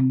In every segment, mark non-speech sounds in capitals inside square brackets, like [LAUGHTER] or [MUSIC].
Aquí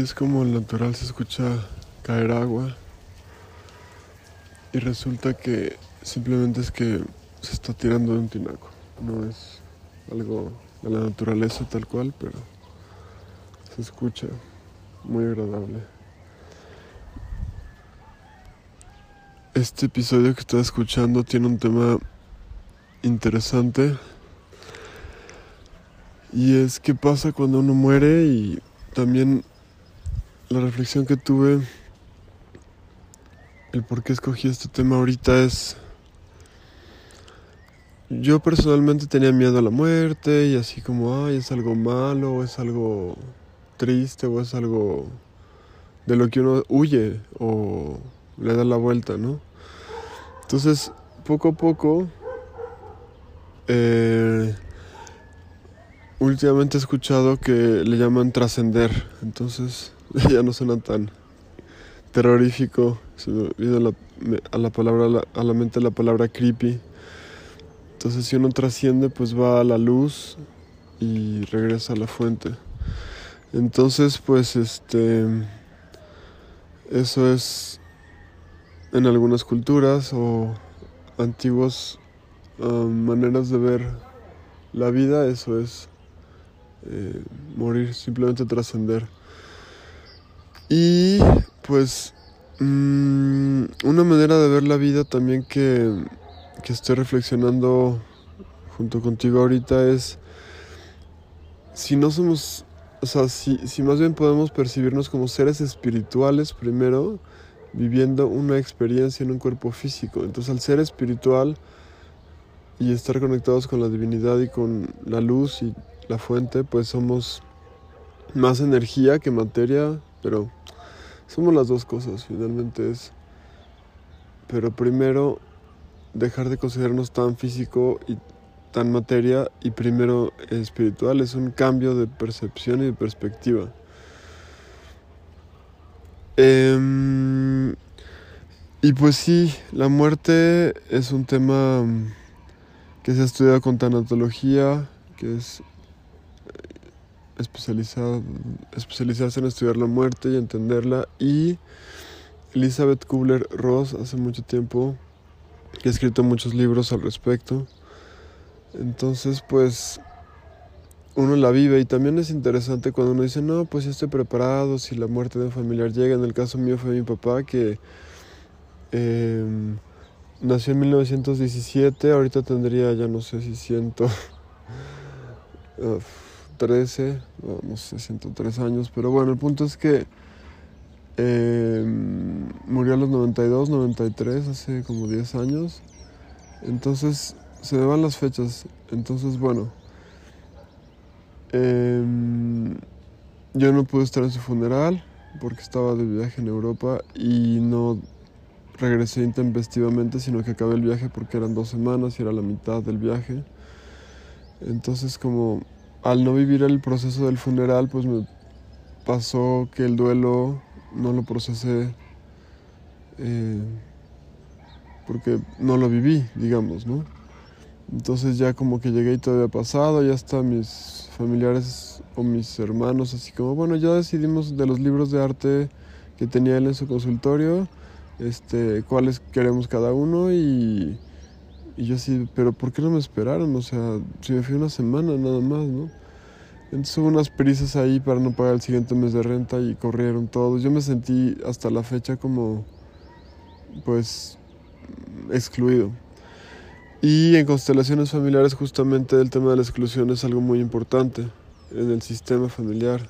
es como el natural se escucha caer agua y resulta que simplemente es que se está tirando de un tinaco. No es algo de la naturaleza tal cual, pero escucha muy agradable. Este episodio que estás escuchando tiene un tema interesante y es qué pasa cuando uno muere y también la reflexión que tuve, el por qué escogí este tema ahorita es, yo personalmente tenía miedo a la muerte y así como, ay, es algo malo, es algo triste, o es algo de lo que uno huye o le da la vuelta, ¿no? Entonces, poco a poco, eh, últimamente he escuchado que le llaman trascender, entonces [LAUGHS] ya no suena tan terrorífico. Se me olvida a la palabra, a la mente la palabra creepy. Entonces si uno trasciende, pues va a la luz y regresa a la fuente. Entonces, pues este, eso es en algunas culturas o antiguas um, maneras de ver la vida, eso es eh, morir, simplemente trascender. Y pues mm, una manera de ver la vida también que, que estoy reflexionando junto contigo ahorita es si no somos, o sea, si, si más bien podemos percibirnos como seres espirituales primero, viviendo una experiencia en un cuerpo físico. Entonces al ser espiritual y estar conectados con la divinidad y con la luz y la fuente, pues somos más energía que materia, pero somos las dos cosas, finalmente es. Pero primero, dejar de considerarnos tan físico y tan materia y primero espiritual es un cambio de percepción y de perspectiva. Em, y pues sí, la muerte es un tema que se ha estudiado con tanatología, que es especializado, especializarse en estudiar la muerte y entenderla. Y Elizabeth Kubler-Ross hace mucho tiempo que ha escrito muchos libros al respecto. Entonces, pues uno la vive y también es interesante cuando uno dice, no, pues estoy preparado, si la muerte de un familiar llega. En el caso mío fue mi papá que em, nació en 1917, ahorita tendría ya no sé si siento... 13, [LAUGHS] no sé, 103 años, pero bueno, el punto es que em, murió a los 92, 93, hace como 10 años. Entonces, se me van las fechas. Entonces, bueno, em, yo no pude estar en su funeral porque estaba de viaje en Europa y no regresé intempestivamente, sino que acabé el viaje porque eran dos semanas y era la mitad del viaje. Entonces, como al no vivir el proceso del funeral, pues me pasó que el duelo no lo procesé eh, porque no lo viví, digamos, ¿no? Entonces ya como que llegué y todo había pasado, ya hasta mis familiares o mis hermanos, así como, bueno, ya decidimos de los libros de arte que tenía él en su consultorio, este, cuáles queremos cada uno y yo así, pero ¿por qué no me esperaron? O sea, si me fui una semana nada más, ¿no? Entonces hubo unas prisas ahí para no pagar el siguiente mes de renta y corrieron todos. Yo me sentí hasta la fecha como, pues, excluido. Y en constelaciones familiares justamente el tema de la exclusión es algo muy importante en el sistema familiar.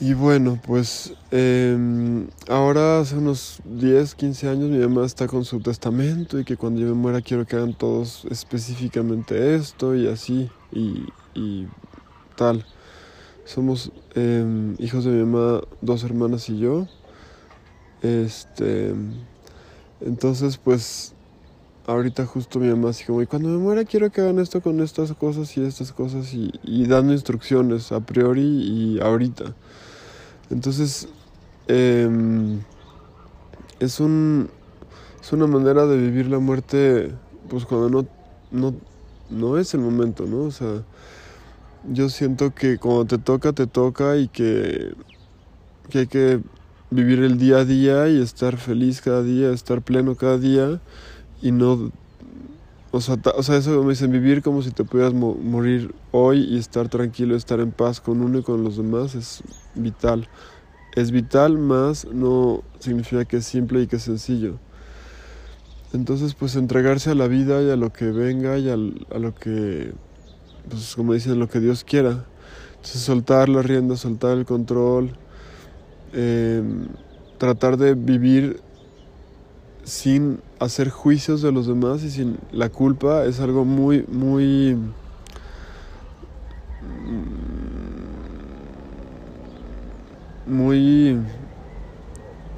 Y bueno, pues em, ahora hace unos 10, 15 años mi mamá está con su testamento y que cuando yo me muera quiero que hagan todos específicamente esto y así y, y tal. Somos em, hijos de mi mamá, dos hermanas y yo. Este, entonces pues ahorita justo mi mamá así como, y cuando me muera quiero que hagan esto con estas cosas y estas cosas y, dando instrucciones a priori y ahorita. Entonces, em, es, un, es una manera de vivir la muerte, pues cuando no, no, no es el momento, ¿no? O sea, yo siento que cuando te toca, te toca y que, que hay que vivir el día a día y estar feliz cada día, estar pleno cada día y no... O sea, o sea eso me dicen vivir como si te pudieras morir hoy y estar tranquilo, estar en paz con uno y con los demás es vital. Es vital, más no significa que es simple y que es sencillo. Entonces, pues entregarse a la vida y a lo que venga y a lo que, pues como dicen, lo que Dios quiera. Entonces, soltar la rienda, soltar el control, em, tratar de vivir sin hacer juicios de los demás y sin la culpa es algo muy, muy... muy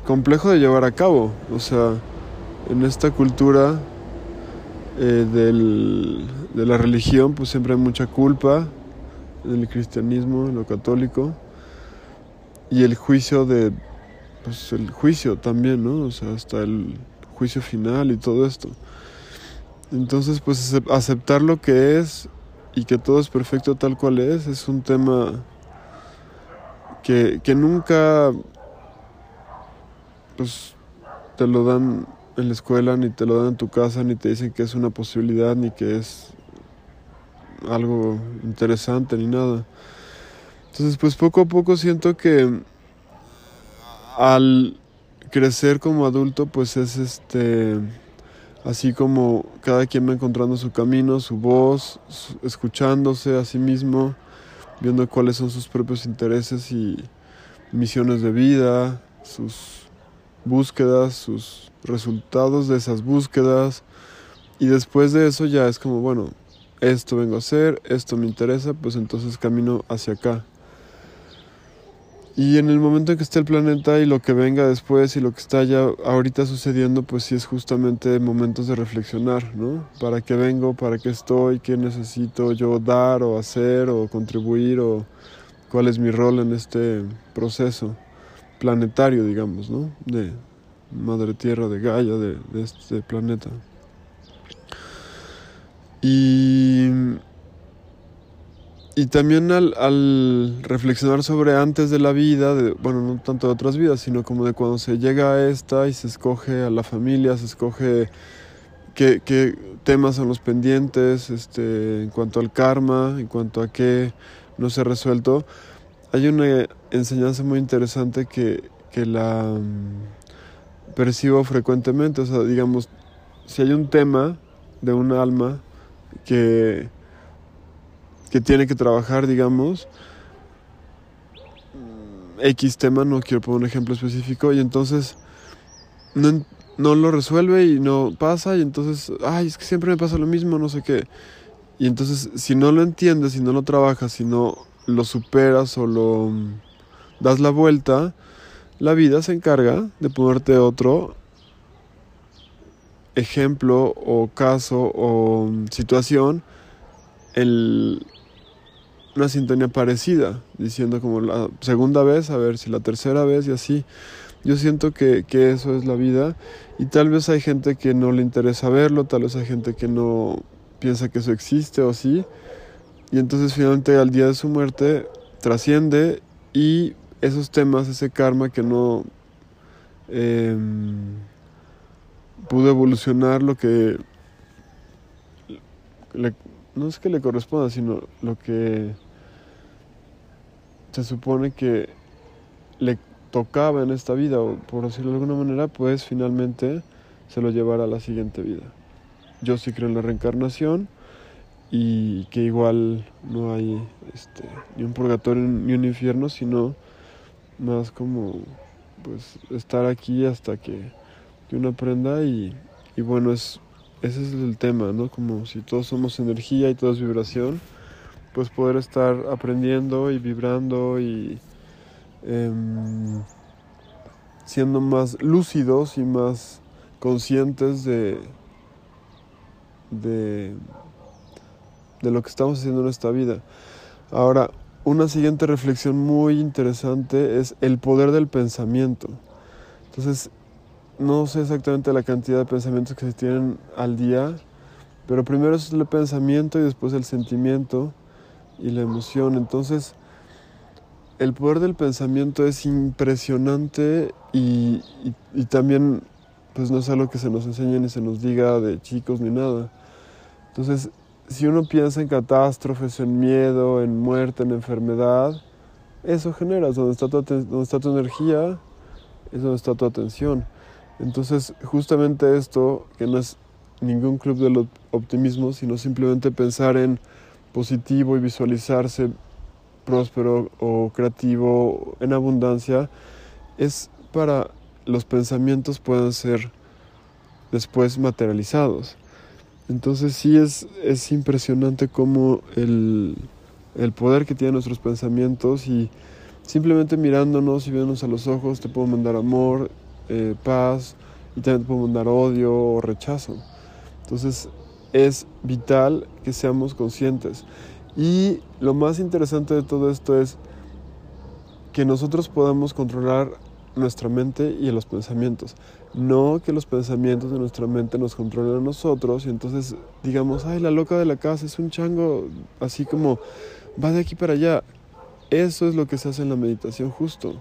complejo de llevar a cabo. O sea, en esta cultura eh, del, de la religión, pues siempre hay mucha culpa, en el cristianismo, en lo católico, y el juicio de, pues el juicio también, ¿no? O sea, hasta el juicio final y todo esto. Entonces, pues aceptar lo que es y que todo es perfecto tal cual es, es un tema que, que nunca pues te lo dan en la escuela, ni te lo dan en tu casa, ni te dicen que es una posibilidad, ni que es algo interesante, ni nada. Entonces, pues poco a poco siento que al crecer como adulto, pues es este, así como cada quien va encontrando su camino, su voz, escuchándose a sí mismo, viendo cuáles son sus propios intereses y misiones de vida, sus búsquedas, sus resultados de esas búsquedas. Y después de eso ya es como, bueno, esto vengo a hacer, esto me interesa, pues entonces camino hacia acá. Y en el momento en que esté el planeta y lo que venga después y lo que está ya ahorita sucediendo, pues sí es justamente momentos de reflexionar, ¿no? ¿Para qué vengo? ¿Para qué estoy? ¿Qué necesito yo dar o hacer o contribuir? ¿O cuál es mi rol en este proceso planetario, digamos, ¿no? De madre tierra, de Gaia, de, de este planeta. Y y también al, reflexionar sobre antes de la vida, bueno, no tanto de otras vidas, sino como de cuando se llega a esta y se escoge a la familia, se escoge qué, qué temas son los pendientes, este, en cuanto al karma, en cuanto a qué no se ha resuelto. Hay una enseñanza muy interesante que, que la mm, percibo frecuentemente, o sea, digamos, si hay un tema de un alma que que tiene que trabajar, digamos, X tema, no quiero poner un ejemplo específico, y entonces no, no lo resuelve y no pasa, y entonces, ay, es que siempre me pasa lo mismo, no sé qué. Y entonces, si no lo entiendes, si no lo trabajas, si no lo superas o lo das la vuelta, la vida se encarga de ponerte otro ejemplo o caso o situación el, una sintonía parecida, diciendo como la segunda vez, a ver si la tercera vez y así. Yo siento que, que, eso es la vida y tal vez hay gente que no le interesa verlo, tal vez hay gente que no piensa que eso existe o sí. Y entonces finalmente al día de su muerte trasciende y esos temas, ese karma que no eh, pudo evolucionar, lo que no es que le corresponda, sino lo que se supone que le tocaba en esta vida, o por decirlo de alguna manera, pues finalmente se lo llevará a la siguiente vida. Yo sí creo en la reencarnación y que igual no hay este, ni un purgatorio ni un infierno, sino más como pues estar aquí hasta que, uno aprenda y, bueno, es, ese es el tema, ¿no? Como si todos somos energía y todo es vibración pues poder estar aprendiendo y vibrando y em, siendo más lúcidos y más conscientes de, de, de lo que estamos haciendo en esta vida. Ahora, una siguiente reflexión muy interesante es el poder del pensamiento. Entonces, no sé exactamente la cantidad de pensamientos que se tienen al día, pero primero es el pensamiento y después el sentimiento y la emoción. Entonces, el poder del pensamiento es impresionante y, y, también pues no es algo que se nos enseñe ni se nos diga de chicos ni nada. Entonces, si uno piensa en catástrofes, en miedo, en muerte, en enfermedad, eso genera, donde está tu, donde está tu energía, es donde está tu atención. Entonces, justamente esto, que no es ningún club del optimismo, sino simplemente pensar en positivo y visualizarse próspero o creativo en abundancia, es para los pensamientos puedan ser después materializados. Entonces sí es, es impresionante cómo el, el poder que tienen nuestros pensamientos y simplemente mirándonos y viéndonos a los ojos te puedo mandar amor, eh, paz y también te puedo mandar odio o rechazo. Entonces es vital que seamos conscientes. Y lo más interesante de todo esto es que nosotros podamos controlar nuestra mente y los pensamientos. No que los pensamientos de nuestra mente nos controlen a nosotros y entonces digamos, ay, la loca de la casa es un chango, así como va de aquí para allá. Eso es lo que se hace en la meditación justo.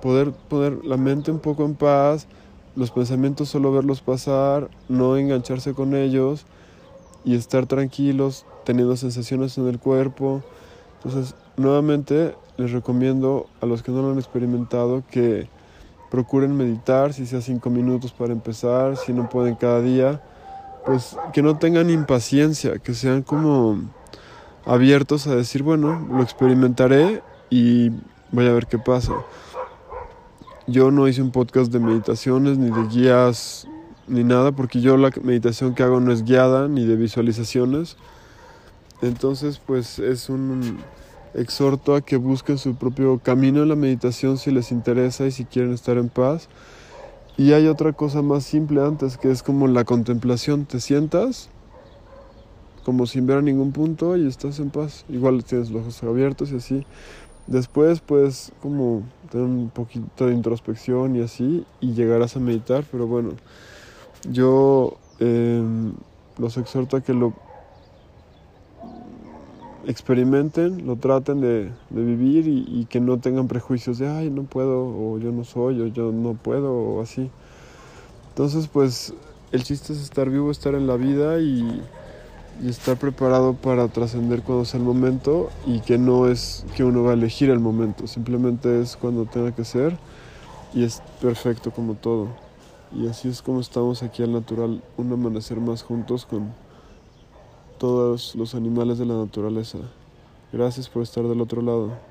Poder poner la mente un poco en paz, los pensamientos solo verlos pasar, no engancharse con ellos y estar tranquilos, teniendo sensaciones en el cuerpo. Entonces, nuevamente les recomiendo a los que no lo han experimentado que procuren meditar, si sea cinco minutos para empezar, si no pueden cada día, pues que no tengan impaciencia, que sean como abiertos a decir, bueno, lo experimentaré y voy a ver qué pasa. Yo no hice un podcast de meditaciones ni de guías ni nada, porque yo la meditación que hago no es guiada ni de visualizaciones. Entonces, pues es un exhorto a que busquen su propio camino en la meditación si les interesa y si quieren estar en paz. Y hay otra cosa más simple antes, que es como la contemplación. Te sientas como sin ver a ningún punto y estás en paz. Igual tienes los ojos abiertos y así. Después puedes como tener un poquito de introspección y así y llegarás a meditar, pero bueno, yo em, los exhorto a que lo experimenten, lo traten de, vivir y, que no tengan prejuicios de, ay, no puedo, o yo no soy, o yo no puedo, o así. Entonces, pues el chiste es estar vivo, estar en la vida y estar preparado para trascender cuando sea el momento y que no es que uno va a elegir el momento, simplemente es cuando tenga que ser y es perfecto como todo. Y así es como estamos aquí al natural, un amanecer más juntos con todos los animales de la naturaleza. Gracias por estar del otro lado.